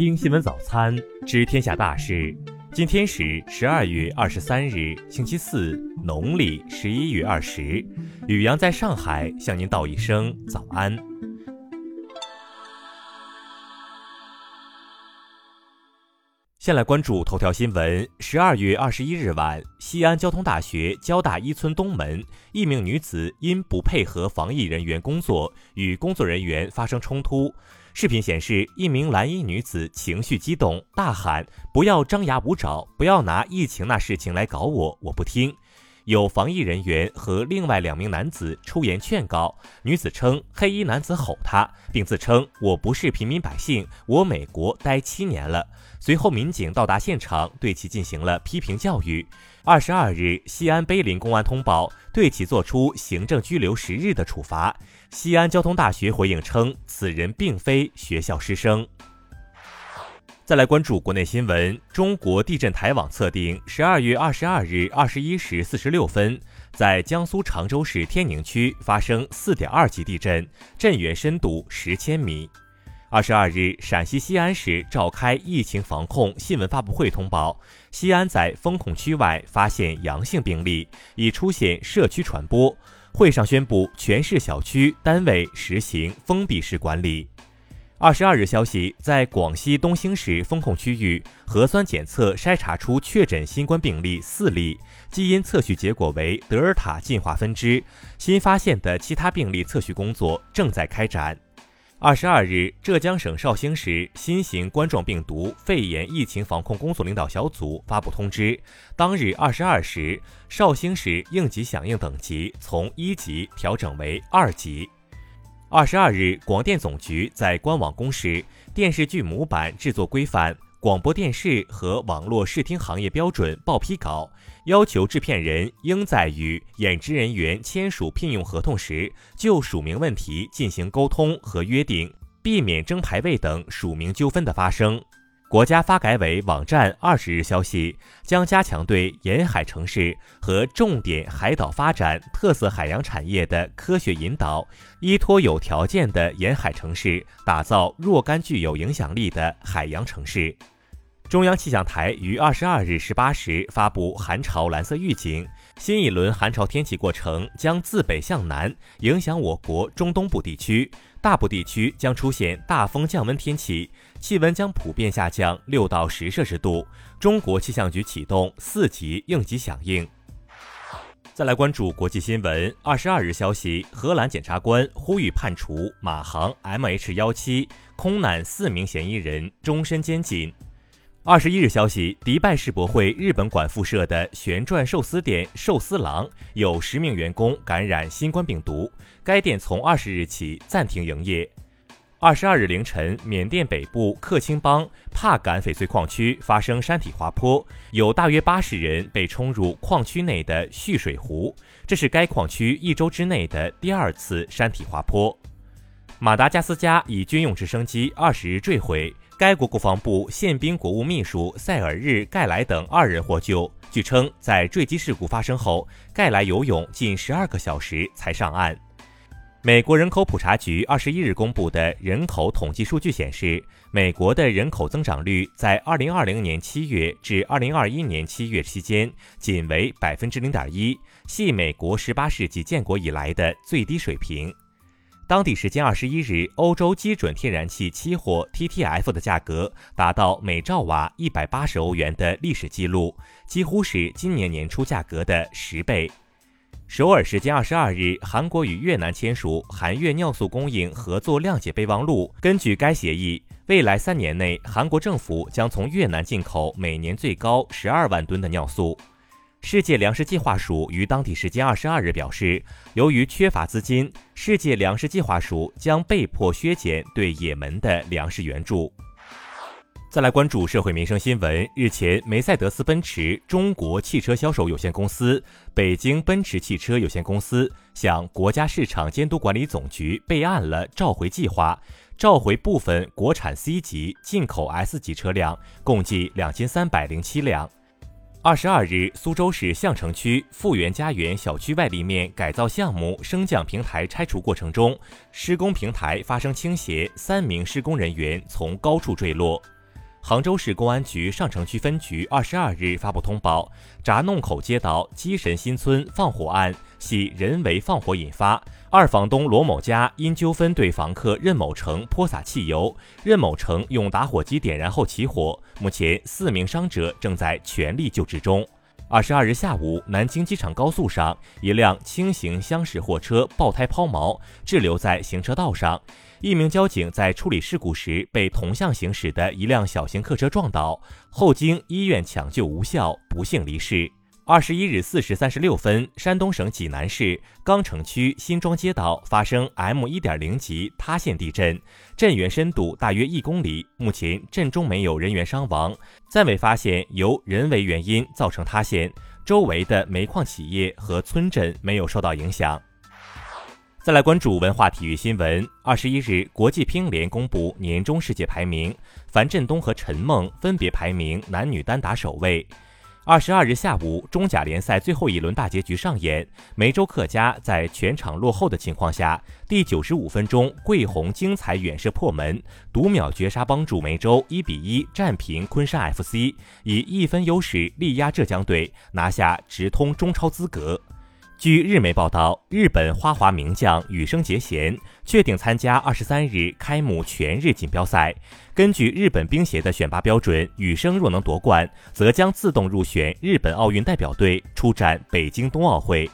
听新闻早餐，知天下大事。今天是十二月二十三日，星期四，农历十一月二十。雨阳在上海向您道一声早安。先来关注头条新闻。十二月二十一日晚，西安交通大学交大一村东门，一名女子因不配合防疫人员工作，与工作人员发生冲突。视频显示，一名蓝衣女子情绪激动，大喊：“不要张牙舞爪，不要拿疫情那事情来搞我，我不听。”有防疫人员和另外两名男子出言劝告，女子称黑衣男子吼她，并自称我不是平民百姓，我美国待七年了。随后民警到达现场，对其进行了批评教育。二十二日，西安碑林公安通报，对其作出行政拘留十日的处罚。西安交通大学回应称，此人并非学校师生。再来关注国内新闻。中国地震台网测定，十二月二十二日二十一时四十六分，在江苏常州市天宁区发生四点二级地震，震源深度十千米。二十二日，陕西西安市召开疫情防控新闻发布会，通报西安在封控区外发现阳性病例，已出现社区传播。会上宣布，全市小区单位实行封闭式管理。二十二日消息，在广西东兴市封控区域，核酸检测筛查出确诊新冠病例四例，基因测序结果为德尔塔进化分支。新发现的其他病例测序工作正在开展。二十二日，浙江省绍兴市新型冠状病毒肺炎疫情防控工作领导小组发布通知，当日二十二时，绍兴市应急响应等级从一级调整为二级。二十二日，广电总局在官网公示《电视剧模板制作规范》广播电视和网络视听行业标准报批稿，要求制片人应在与演职人员签署聘用合同时，就署名问题进行沟通和约定，避免争排位等署名纠纷的发生。国家发改委网站二十日消息，将加强对沿海城市和重点海岛发展特色海洋产业的科学引导，依托有条件的沿海城市，打造若干具有影响力的海洋城市。中央气象台于二十二日十八时发布寒潮蓝色预警，新一轮寒潮天气过程将自北向南影响我国中东部地区。大部地区将出现大风降温天气，气温将普遍下降六到十摄氏度。中国气象局启动四级应急响应。再来关注国际新闻。二十二日消息，荷兰检察官呼吁判处马航 MH 幺七空难四名嫌疑人终身监禁。二十一日消息，迪拜世博会日本馆附设的旋转寿司店寿司郎有十名员工感染新冠病毒，该店从二十日起暂停营业。二十二日凌晨，缅甸北部克钦邦帕敢翡翠矿区发生山体滑坡，有大约八十人被冲入矿区内的蓄水湖，这是该矿区一周之内的第二次山体滑坡。马达加斯加以军用直升机二十日坠毁。该国国防部宪兵国务秘书塞尔日·盖莱等二人获救。据称，在坠机事故发生后，盖莱游泳近十二个小时才上岸。美国人口普查局二十一日公布的人口统计数据显示，美国的人口增长率在二零二零年七月至二零二一年七月期间仅为百分之零点一，系美国十八世纪建国以来的最低水平。当地时间二十一日，欧洲基准天然气期货 TTF 的价格达到每兆瓦一百八十欧元的历史记录，几乎是今年年初价格的十倍。首尔时间二十二日，韩国与越南签署韩越尿素供应合作谅解备忘录。根据该协议，未来三年内，韩国政府将从越南进口每年最高十二万吨的尿素。世界粮食计划署于当地时间二十二日表示，由于缺乏资金，世界粮食计划署将被迫削减对也门的粮食援助。再来关注社会民生新闻。日前，梅赛德斯奔驰中国汽车销售有限公司、北京奔驰汽车有限公司向国家市场监督管理总局备案了召回计划，召回部分国产 C 级、进口 S 级车辆，共计两千三百零七辆。二十二日，苏州市相城区富源家园小区外立面改造项目升降平台拆除过程中，施工平台发生倾斜，三名施工人员从高处坠落。杭州市公安局上城区分局二十二日发布通报：闸弄口街道鸡神新村放火案系人为放火引发，二房东罗某家因纠纷对房客任某成泼洒汽油，任某成用打火机点燃后起火。目前四名伤者正在全力救治中。二十二日下午，南京机场高速上，一辆轻型厢式货车爆胎抛锚，滞留在行车道上。一名交警在处理事故时，被同向行驶的一辆小型客车撞倒，后经医院抢救无效，不幸离世。二十一日四时三十六分，山东省济南市钢城区新庄街道发生 M 一点零级塌陷地震，震源深度大约一公里。目前震中没有人员伤亡，暂未发现由人为原因造成塌陷。周围的煤矿企业和村镇没有受到影响。再来关注文化体育新闻。二十一日，国际乒联公布年终世界排名，樊振东和陈梦分别排名男女单打首位。二十二日下午，中甲联赛最后一轮大结局上演。梅州客家在全场落后的情况下，第九十五分钟，桂红精彩远射破门，独秒绝杀帮助梅州一比一战平昆山 FC，以一分优势力压浙江队，拿下直通中超资格。据日媒报道，日本花滑名将羽生结弦确定参加二十三日开幕全日锦标赛。根据日本冰协的选拔标准，羽生若能夺冠，则将自动入选日本奥运代表队出战北京冬奥会。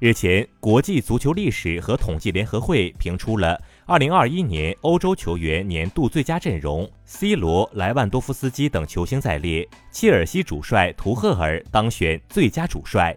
日前，国际足球历史和统计联合会评出了二零二一年欧洲球员年度最佳阵容，C 罗、莱万多夫斯基等球星在列，切尔西主帅图赫尔当选最佳主帅。